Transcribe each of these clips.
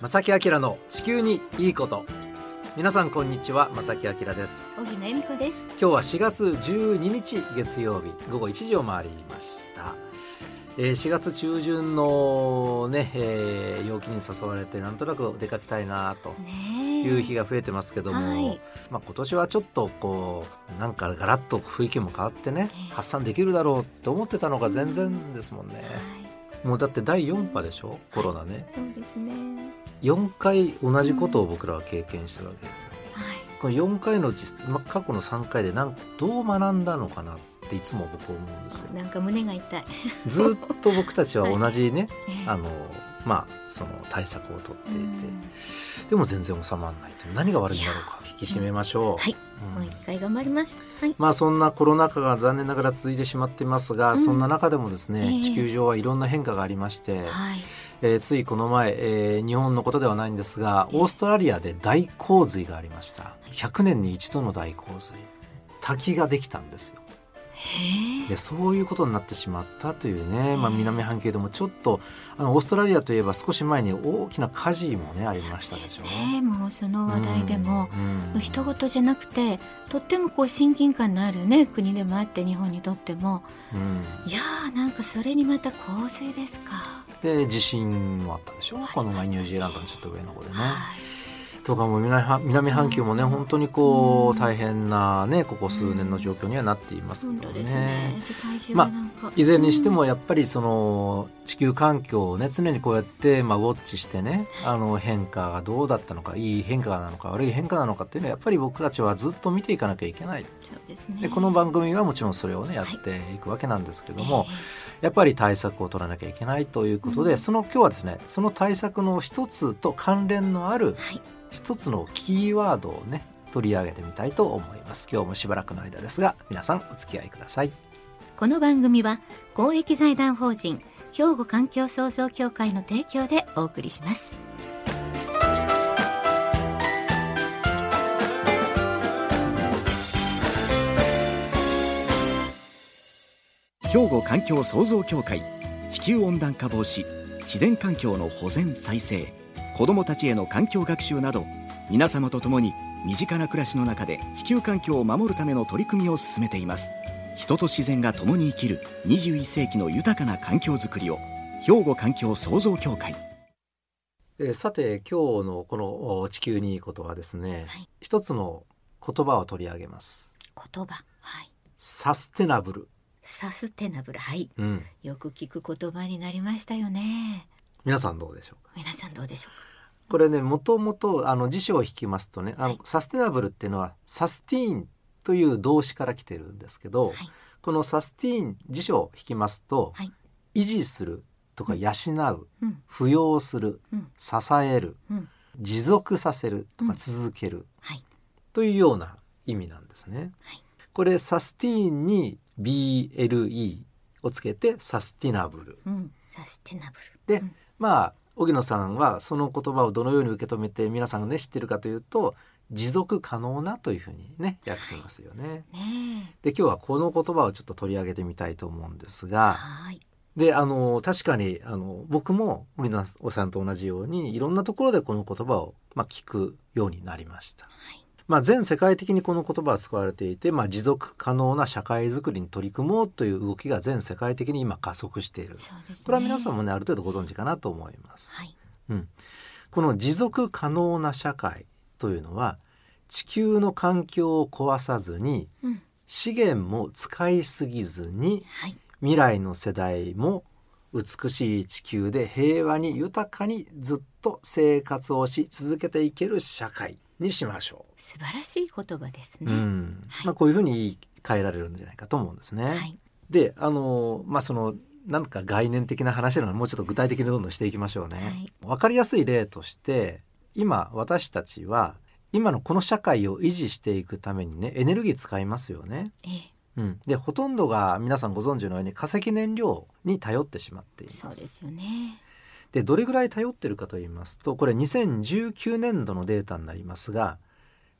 正木明の地球にいいこと。皆さんこんにちは正木明です。小木恵美子です。今日は4月12日月曜日午後1時を回りました、えー、4月中旬のね、えー、陽気に誘われてなんとなく出かけたいなとねいう日が増えてますけども、はい。まあ、今年はちょっとこうなんかガラッと雰囲気も変わってねええ。発散できるだろうと思ってたのが全然ですもんね、はい。もうだって第4波でしょコロナね。そうですね4回同じことを僕らは経験してるわけですよ、はい。この4回のうち、まあ、過去の3回でなんどう学んだのかなっていつも僕思うんですよ。なんか胸が痛い。ずっと僕たちは同じね、え えあのまあその対策をとっていて、うん。でも全然収まらないっていう。何が悪いんだろうか引き締めましょう、はい。うん。もう一回頑張ります。はい。まあそんなコロナ禍が残念ながら続いてしまっていますが、うん。そんな中でもですね、ええ。地球上はいろんな変化がありまして、はいえーついこの前、えー日本のことではないんですがオーストラリアで大洪水がありました。100年に一度の大洪水。滝ができたんですよ。へえ。でそういうことになってしまったというね、まあ、南半球でもちょっとあのオーストラリアといえば少し前に大きな火事もねありましたでしょ。ね。えもうその話題でもうんうん。人事じゃなくてとってもこう親近感のあるね国でもあって日本にとっても。うん。いやーなんかそれにまた洪水ですかで地震もあったでしょ、この前ニュージーランドのちょっと上の方でね。はい。とかもう南半南半球もね本当にこう大変なねここ数年の状況にはなっていますけどね。まあいずれにしてもやっぱりその地球環境をね常にこうやってまあウォッチしてねあの変化がどうだったのかいい変化なのか悪い変化なのかっていうのはやっぱり僕たちはずっと見ていかなきゃいけない。そうですね。でこの番組はもちろんそれをねやっていくわけなんですけども、えやっぱり対策を取らなきゃいけないということで、うん。その今日はですねその対策の一つと関連のある一つのキーワードをね取り上げてみたいと思います。今日もしばらくの間ですが皆さんお付き合いください。この番組は公益財団法人兵庫環境創造協会の提供でお送りします兵庫環境創造協会地球温暖化防止自然環境の保全再生子どもたちへの環境学習など皆様と共に身近な暮らしの中で地球環境を守るための取り組みを進めています。人と自然が共に生きる21世紀の豊かな環境づくりを兵庫環境創造協会。えーさて今日のこのお地球にいいことはですね、はい。一つの言葉を取り上げます。言葉。はい。サステナブル、サステナブル。はい。うん、よく聞く言葉になりましたよね。皆さんどうでしょう？か皆さんどうでしょこれねもともとあの辞書を引きますとねあの、はい。サステナブルっていうのは sustain という動詞から来てるんですけど、はい。この sustain 辞書を引きますと、はい。維持するとか養う、うん。扶養する、うん。支えるうん。持続させるとかうん。続ける、はい。というような意味なんですね。はい。これサスティーンに BLE をつけてサスティナブル。うんサステナブで、うんまあ荻野さんはその言葉をどのように受け止めて皆さんがね知ってるかというと持続可能なというふうにね訳せますよね。ルねで今日はこの言葉をちょっと取り上げてみたいと思うんですえがはいであの確かにあの僕も荻野さんと同じようにいろんなところでこの言葉を、まあ、聞くようになりました。はいまあ、全世界的にこの言葉は使われていて、まあ、持続可能な社会づくりに取り組もうという動きが全世界的に今加速している。ね。これは皆さんもねある程度ご存知かなと思います。はい。うん、この持続可能な社会というのは地球の環境を壊さずにうん。資源も使いすぎずにはい。未来の世代も美しい地球で平和に豊かにずっと生活をし続けていける社会にしましょ素晴らしい言葉ですう。ね、うんはいまあ、こういうふうに言い換えられるんじゃないかと思うんですね。はいであのまあそのなんか概念的な話なのでもうちょっと具体的にどんどんしていきましょうね。はいわかりやすい例として今私たちは今のこの社会を維持していくためにねエネルギー使いますよね。ええうん、でほとんどが皆さんご存知のように化石燃料に頼ってしまっています。そうですよねでどれぐらい頼ってるかと言いますとこれ2019年度のデータになりますが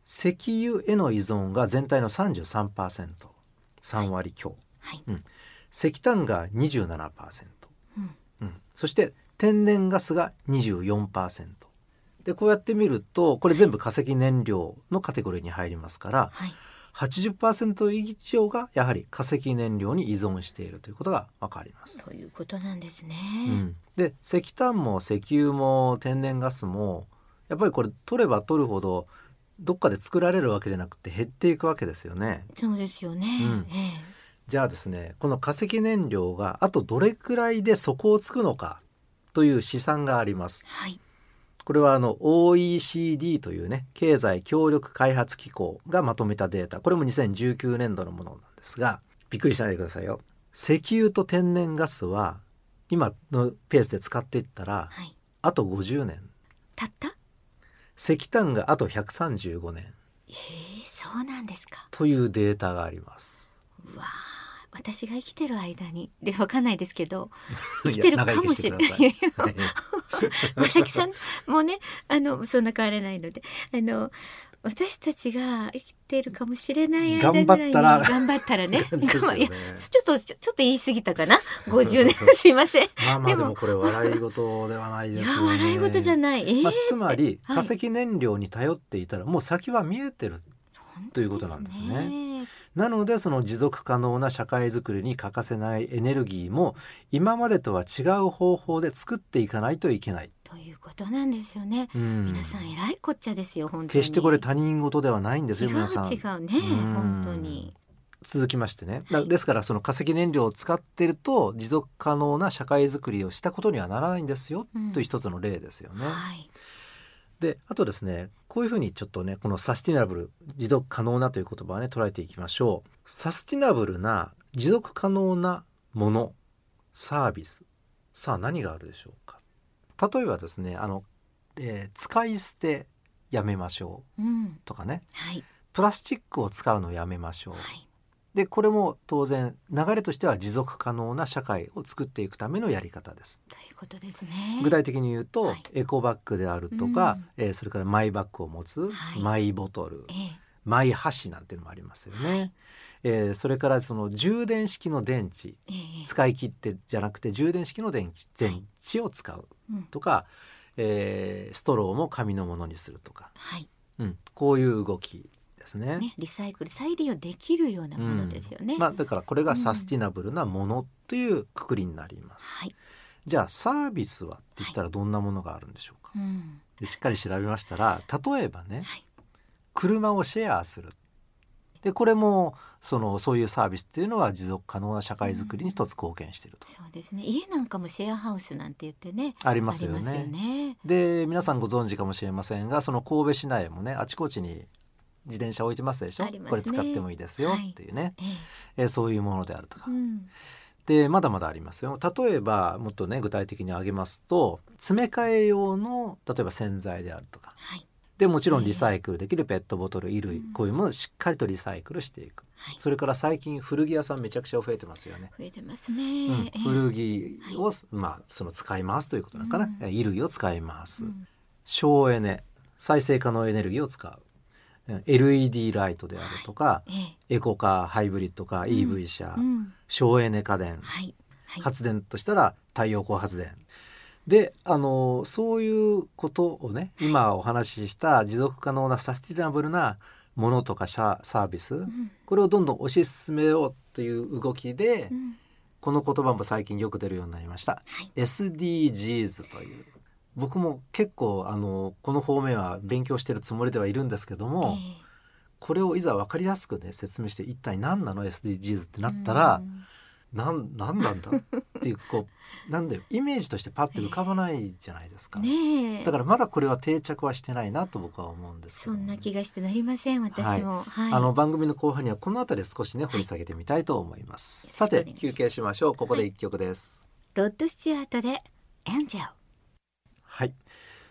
石油への依存が全体の 33%3 割強、はい。石炭が27%、うん。うん、そして天然ガスが24%でこうやって見るとこれ全部化石燃料のカテゴリーに入りますからはい。80%以上がやはり化石燃料に依存しているということがわかります。ということなんですね。うん、で石炭も石油も天然ガスもやっぱりこれ取れば取るほどどっかで作られるわけじゃなくて減っていくわけですよね。そうですよね。うんえじゃあですねこの化石燃料があとどれくらいで底をつくのかという試算がありますえ。はい。これはあの OECD というね経済協力開発機構がまとめたデータこれも2019年度のものなんですがびっくりしないでくださいよ石油と天然ガスは今のペースで使っていったらはい。あと50年たった？石炭があと135年ええそうなんですか。というデータがありますうわあ私が生きてる間にでわかんないですけど 生きてるかもしれない。いやい。まさきさんもねあのそんな変わらないのであの私たちが生きてるかもしれない間ぐらいに頑張ったら。ね ね。いやちょっとちょっと言い過ぎたかな？50年。すいません。まあまあでも。これ笑い事ではないですよね笑い事じゃない。ええまあ、つまりはい。化石燃料に頼っていたらもう先は見えてるということなんですね。なのでその持続可能な社会づくりに欠かせないエネルギーも今までとは違う方法で作っていかないといけない、ということなんですよね、うん。皆さん偉いこっちゃですよ本当に。決してこれ他人事ではないんですよ皆さん。違うねうん。本当に。続きましてね。だですからその化石燃料を使ってると持続可能な社会づくりをしたことにはならないんですよ、うん。という一つの例ですよね。はい。であとですねこういうふうにちょっとねこのサスティナブル持続可能なという言葉をね捉えていきましょう。サスティナブルな持続可能なものサービス。さあ何があるでしょうか。例えばですねあの、えー使い捨てやめましょう。ん。うとかね。はい。プラスチックを使うのをやめましょう。はいでこれも当然流れとしては持続可能な社会を作っていくためのやり方です。ということですね。具体的に言うと、はい。エコバッグであるとか、うん。えーそれからマイバッグを持つ、はい。マイボトルええ。マイ箸なんていうのもありますよね、はい。えーそれからその充電式の電池ええ。使い切ってじゃなくて充電式の電池はい。電池を使ううん。とか、えーストローも紙のものにするとか、はい。うん、こういう動きですね。ねリサイクル再利用できるようなものですよね、まあ、だからこれがサスティナブルなものというくくりになります。はい、じゃあサービスはって言ったらどんなものがあるんでしょうか、うん、でしっかり調べましたら例えばね、はい。車をシェアする。でこれもそのそういうサービスっていうのは持続可能な社会づくりに一つ貢献していると、そうですね。家なんかもシェアハウスなんて言ってねありますよありますよね。ね。で皆さんご存知かもしれませんがその神戸市内もねあちこちに自転車置いてますでしょ？ね。これ使ってもいいですよはい。っていうね、ええ。ーそういうものであるとか。え、うん。でまだまだありますよ。例えばもっとね具体的に挙げますと詰め替え用の例えば洗剤であるとか。はい。でもちろんリサイクルできるペットボトル衣類、うん。こういうものをしっかりとリサイクルしていく。はい。それから最近古着屋さんめちゃくちゃ増えてますよね。増えてますね、うん。ええ。古着を、まあその使いますということなのかな、うん。衣類を使います、うん省エネ再生可能エネルギーを使う。うん LED ライトであるとか、ええ。エコカーハイブリッドカー、EV 車、うん。省エネ家電、発電としたら太陽光発電。であのそういうことをね今お話しした持続可能なサスティナブルなものとかササービス、うん。これをどんどん推し進めようという動きで、うん。この言葉も最近よく出るようになりました。はい。SDGs という僕も結構あのこの方面は勉強してるつもりではいるんですけども、ええ。これをいざ分かりやすくね説明して一体何なの？SDGs ってなったら、うん。なんなんなんだ？っていうこう なんだよ。イメージとしてパッて浮かばないじゃないですか、ねえ。だからまだこれは定着はしてないなと僕は思うんですけそどんな気がしてなりません私も。はい、あの番組の後半にはこの辺り少しね掘り下げてみたいと思います、さてよろしくお願いします休憩しましょう。ここで一曲です。ロッド・スチュアートでエンジェルはい、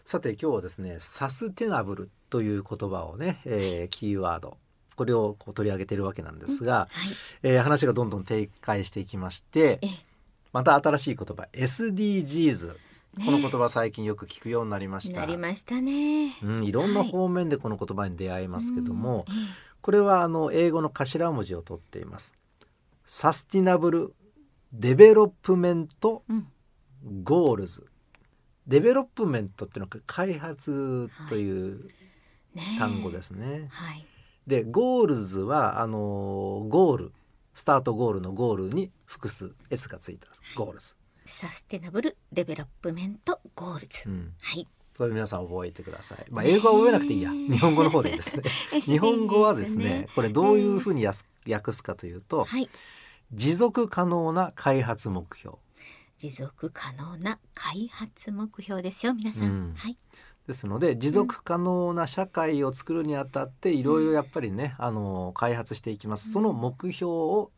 さて今日はですねサステナブルという言葉をね、えーキーワードこれをこう取り上げているわけなんですが、はい。えー話がどんどん展開していきましてええ。また新しい言葉 SDGs ねこの言葉最近よく聞くようになりました。なりましたね。うん、いろんな方面でこの言葉に出会いますけども、うんえこれはあの英語の頭文字を取っています。 Sustainable Development Goals development っていうのは開発というね単語ですね。はい。で goals はあのゴール。スタートゴールのゴールに複数 S がついた goals。 Sustainable Development Go als、うん。はい。これ皆さん覚えてください。まあ英語は覚えなくていいや。日本語の方でいいです ね。日本語はですね、これどういうふうにやす訳すかというと、はい。持続可能な開発目標持続可能な開発目標ですよ皆さん、うん。はい。ですので持続可能な社会を作るにあたっていろいろやっぱりね、あの開発していきます。その目標を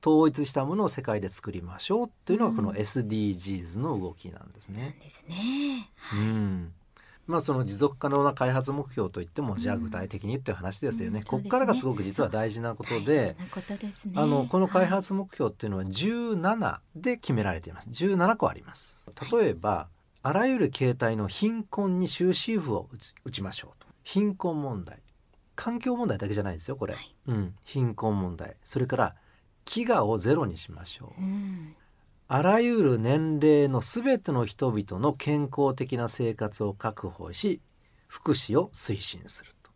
統一したものを世界で作りましょうというのがこの SDGs の動きなんですね。ですね。うんまあその持続可能な開発目標といってもじゃあ具体的にっていう話ですよね。うんここからがすごく実は大事なこと大でねあのこの開はい発目標っていうのは17で決められています。17個あります。例えば、あらゆる形態の貧困に終止符を打ち打ちましょうと。貧困問題、環境問題だけじゃないですよこれ。はいうん、貧困問題、それから飢餓をゼロにしましょう。うんあらゆる年齢のすべての人々の健康的な生活を確保し福祉を推進すると。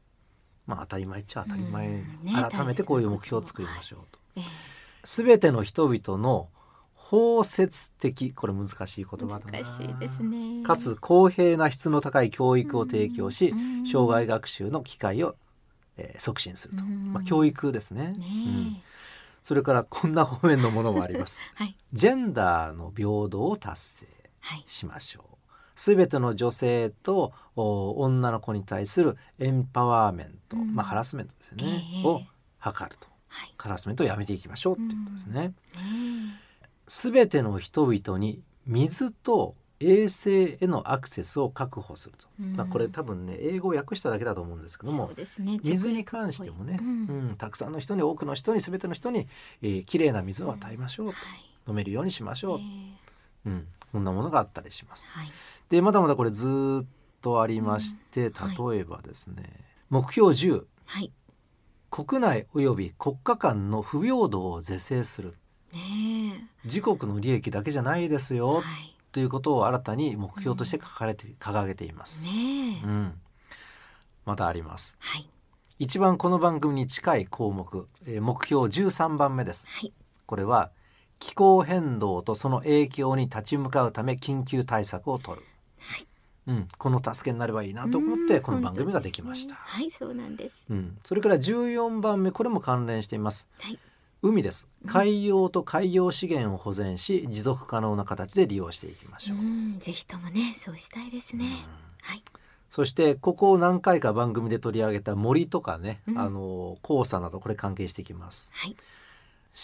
まあ当たり前っちゃ当たり前、うん。ね改めてこういう目標を作りましょうと。えすべての人々の包摂的これ難しい言葉だな。難しいですね。かつ公平な質の高い教育を提供しうん障害学習の機会を、えー促進すると、うんまあ、教育ですね。ねうんそれからこんな方面のものもあります。はい。ジェンダーの平等を達成はいしましょう。すべての女性とお女の子に対するエンパワーメント、うん。まあハラスメントですよね、ええ。を図ると。はい。ハラスメントをやめていきましょうっていうことですね。ねすべての人々に水と衛生へのアクセスを確保すると。うん。まあこれ多分ね英語を訳しただけだと思うんですけどもね。水に関してもね、ううん。ん。たくさんの人に多くの人に全ての人に、えー、きれいな水を与えましょうと、はい。飲めるようにしましょうえ、えうん、こんなものがあったりします。はい。でまだまだこれずーっとありまして、うん。はい。例えばですね、目標10はい。国内及び国家間の不平等を是正する。ね自国の利益だけじゃないですえよ、はいということを新たに目標として書かれて、掲げています、ねえ。うん、またあります。はい。一番この番組に近い項目、えー目標13番目です。はい。これは気候変動とその影響に立ち向かうため緊急対策を取る、はい。うん、この助けになればいいなと思ってうん。この番組ができました、ねはいそうなんです。うん、それから14番目これも関連しています。はい海です。海洋と海洋資源を保全し持続可能な形で利用していきましょう、うん。ぜひともねそうしたいですね。はい。そしてここを何回か番組で取り上げた森とかね、うん。あの黄砂などこれ関係してきます。はい。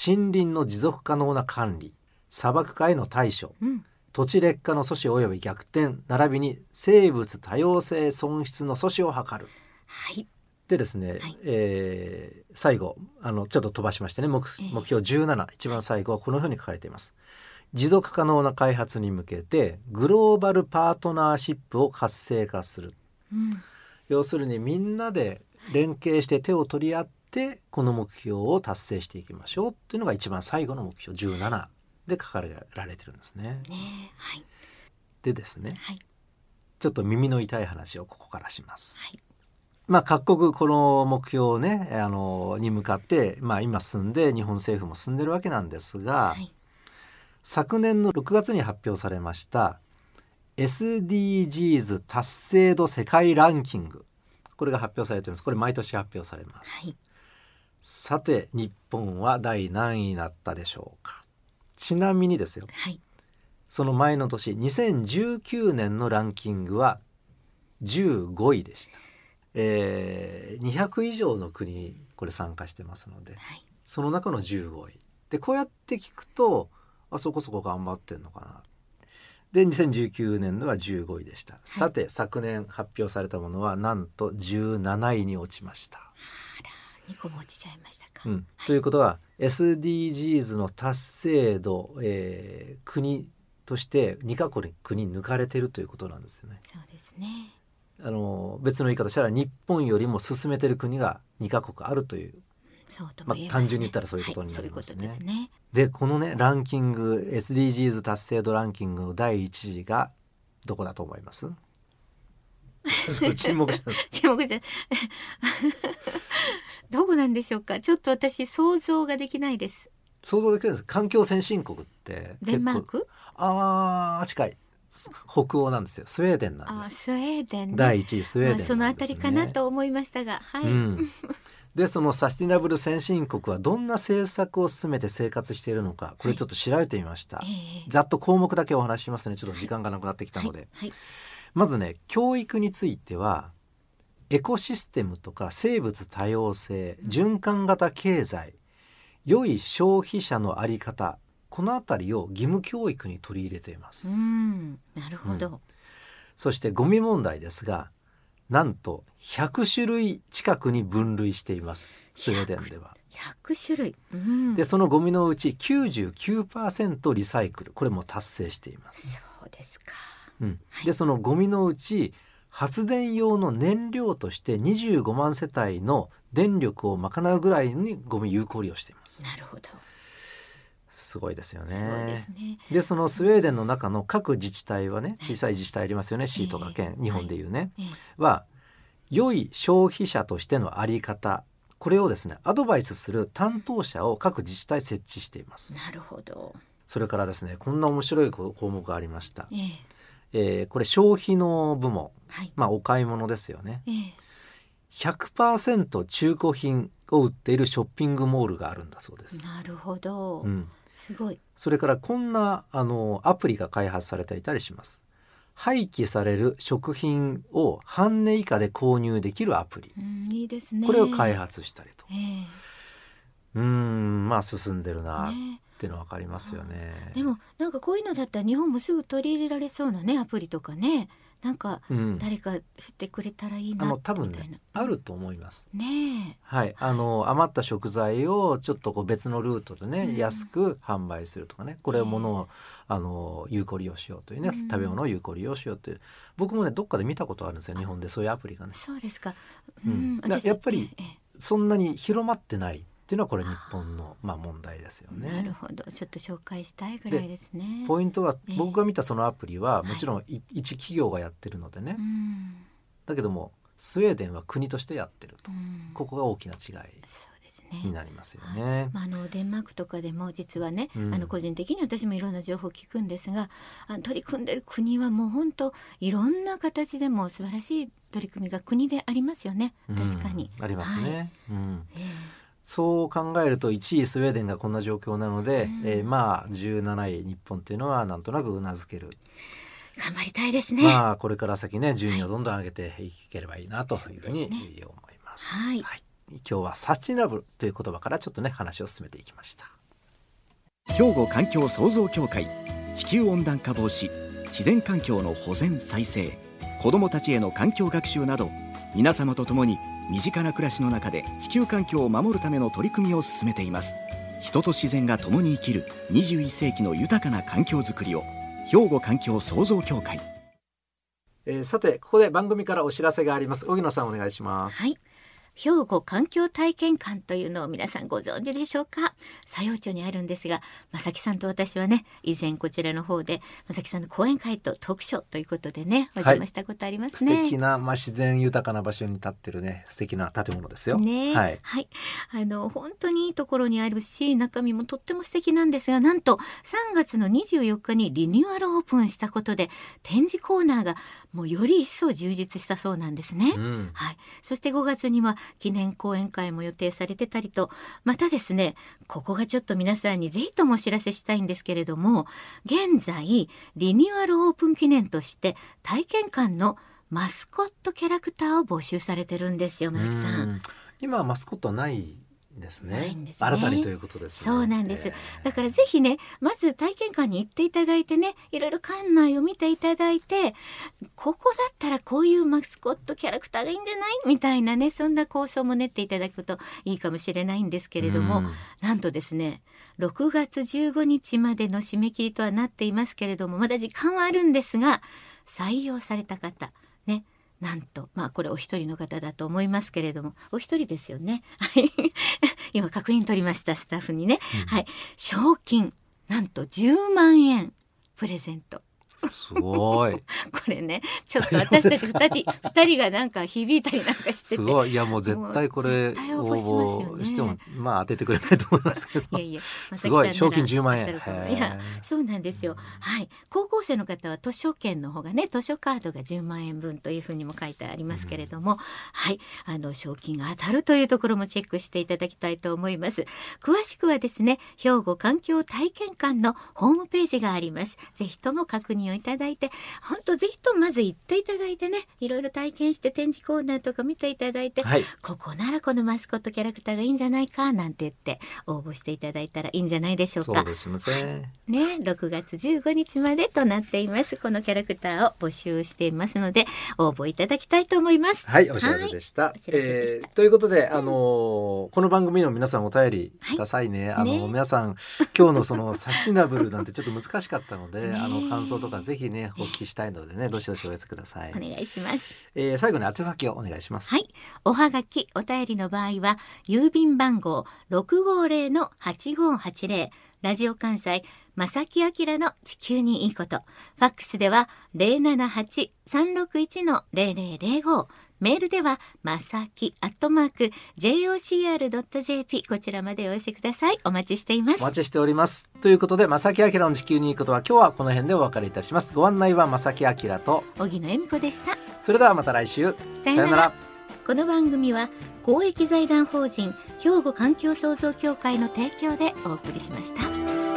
森林の持続可能な管理砂漠化への対処うん。土地劣化の阻止及び逆転並びに生物多様性損失の阻止を図る。はいでですね、はい。えー最後あのちょっと飛ばしましてね目ええ。目標17一番最後はこのように書かれています。持続可能な開発に向けてグローバルパートナーシップを活性化する。うん。要するにみんなで連携して手を取り合ってこの目標を達成していきましょうっていうのが一番最後の目標17で書かれられてるんですね。ねえはい。でですねはい。ちょっと耳の痛い話をここからします。はいまあ各国この目標をねあのに向かって、まあ、今進んで日本政府も進んでるわけなんですが、はい。昨年の6月に発表されました SDGs 達成度世界ランキング。これが発表されています。これ毎年発表されます。はい。さて日本は第何位になったでしょうか。ちなみにですよ。はい。その前の年2019年のランキングは15位でした、えー200以上の国これ参加してますのではい。その中の15位でこうやって聞くとあそこそこ頑張ってんのかな。で2019年のは15位でした、さて昨年発表されたものはなんと17位に落ちました、二個も落ちちゃいましたか、うん、ということは SDGs の達成度、えー国として2カ国に抜かれてるということなんですよね。そうですねあの別の言い方したら日本よりも進めてる国が2カ国あるというそうとますね、まあ単純に言ったらそういうことになりますね。でこのねランキング SDGs 達成度ランキングの第1位がどこだと思います？沈黙沈黙じゃどこなんでしょうか？ちょっと私想像ができないです。想像できるんです。環境先進国ってデンマーク？ああ近い北欧なんですよ。スウェーデンなんです。あスウェーデン、ね、第一位スウェーデン、ね、そのあたりかなと思いましたがはい、うん。でそのサスティナブル先進国はどんな政策を進めて生活しているのかこれちょっと調べてみました、はい、ざっと項目だけお話ししますね。ちょっと時間がなくなってきたので、はいはい、まずね教育についてはエコシステムとか生物多様性循環型経済良い消費者のあり方この辺りを義務教育に取り入れています。なるほど、うん、そしてゴミ問題ですがなんと100種類近くに分類しています。スウェーデンでは。100種類、うん、でそのゴミのうち99%リサイクル。これも達成しています。そうですか、うん、でそのゴミのうち発電用の燃料として25万世帯の電力を賄うぐらいにゴミ有効利用しています。なるほどすごいですよね。で、ね、そのスウェーデンの中の各自治体はね小さい自治体ありますよね、市とか県、日本でいうね、は良い消費者としてのあり方これをですねアドバイスする担当者を各自治体設置しています。なるほど。それからですねこんな面白い項目がありました。えー、えー、これ消費の部門、はい、まあお買い物ですよね。えー、100%中古品を売っているショッピングモールがあるんだそうです。なるほど。うん、すごい。それからこんなあのアプリが開発されていたりします。廃棄される食品を半値以下で購入できるアプリ、うん、いいですね。これを開発したりと、えー、うんまあ進んでるなっていうの分かりますよね、ね、でもなんかこういうのだったら日本もすぐ取り入れられそうなねアプリとかねなんか誰か知ってくれたらいいな、うん、あの多分ね、あると思います。ねはいあの余った食材をちょっとこう別のルートでね、うん、安く販売するとかねこれをものをあの有効利用しようというね、うん、食べ物を有効利用しようという僕もねどっかで見たことあるんですよ日本でそういうアプリがね。そうですか。うん、やっぱりそんなに広まってない。っていうのはこれ日本のまあ問題ですよね。なるほど、ちょっと紹介したいぐらいですね。ポイントは、僕が見たそのアプリはもちろん一企業がやってるのでね。だけどもスウェーデンは国としてやってると、ここが大きな違い。になりますよね。まあ、あのデンマークとかでも実はね、うん、あの個人的に私もいろんな情報を聞くんですがあの取り組んでる国はもう本当いろんな形でも素晴らしい取り組みが国でありますよね確かに。うん、ありますね。はい、うんえーそう考えると1位スウェーデンがこんな状況なので、うん、えー、まあ17位日本っていうのはなんとなくうなずける。頑張りたいですね。まあこれから先ね順位をどんどん上げていければいいなというふうに思います。はい、はい、今日はサスティナブルという言葉からちょっとね話を進めていきました。兵庫環境創造協会地球温暖化防止自然環境の保全再生子どもたちへの環境学習など皆様と共に身近な暮らしの中で地球環境を守るための取り組みを進めています。人と自然が共に生きる21世紀の豊かな環境づくりを兵庫環境創造協会、えー、さてここで番組からお知らせがあります。荻野さんお願いします。はい兵庫環境体験館というのを皆さんご存知でしょうか？佐用町にあるんですが正木さんと私はね以前こちらの方で正木さんの講演会とトークショーということでねお邪魔したことありますね、はい、素敵な、まあ、自然豊かな場所に立ってるね素敵な建物ですよ。ね。はい、はい、あの本当にいいところにあるし中身もとっても素敵なんですがなんと3月の24日にリニューアルオープンしたことで展示コーナーがもうより一層充実したそうなんですね、うん、はい。そして5月には記念講演会も予定されてたりとまたですねここがちょっと皆さんにぜひともお知らせしたいんですけれども現在リニューアルオープン記念として体験館のマスコットキャラクターを募集されてるんですよ、村木さん。今マスコットないですね。すね。新たにということです、ね、そうなんです。だからぜひね、まず体験館に行っていただいてね、いろいろ館内を見ていただいて、ここだったらこういうマスコットキャラクターがいいんじゃない？みたいなね、そんな構想も練っていただくといいかもしれないんですけれども、ん。なんとですね、6月15日までの締め切りとはなっていますけれども、まだ時間はあるんですが、採用された方、ね、なんとまあこれお一人の方だと思いますけれどもお一人ですよね。今確認取りましたスタッフにね、うん、はい。賞金なんと10万円プレゼントすごい。これねちょっと私たち二人 二人がなんか響いたりなんかしててすごい。いやもう絶対これ応募しますよね応募してもまあ当ててくれないと思いますけど。いやいや、すごい賞金10万円いや、そうなんですよ。はい、高校生の方は図書券の方がね、図書カードが10万円分というふうにも書いてありますけれども。はい、あの賞金が当たるというところもチェックしていただきたいと思います。詳しくはですね、兵庫環境体験館のホームページがあります。ぜひとも確認をいただいて、本当ぜひともまず行っていただいてね、いろいろ体験して展示コーナーとか見ていただいて、はい。ここならこのマスコットキャラクターがいいんじゃないかなんて言って応募していただいたらいいんじゃないでしょうかそう。ですね。ね、6月15日までとなっています。このキャラクターを募集していますので、応募いただきたいと思います。はい、お知らせでした。お知らせでしたえーということで、あのーこの番組の皆さんお便りくださいね。あのね皆さん今日のそのサスティナブルなんてちょっと難しかったので、ねあの感想とかぜひねお聞きしたいのでね、どしどしお寄せください。お願いします。えー最後に宛先をお願いします。はい。おはがき、お便りの場合は、郵便番号650-8580、ラジオ関西、正木明の地球にいいこと。ファックスでは、078-361-0005。メールでは、まさき、アットマーク、jocr.jp、こちらまでお寄せください。お待ちしています。お待ちしております。ということで、正木明の地球にいいことは今日はこの辺でお別れいたします。ご案内は正木明と、荻野恵美子でした。それではまた来週。さよならこの番組は公益財団法人兵庫環境創造協会の提供でお送りしました。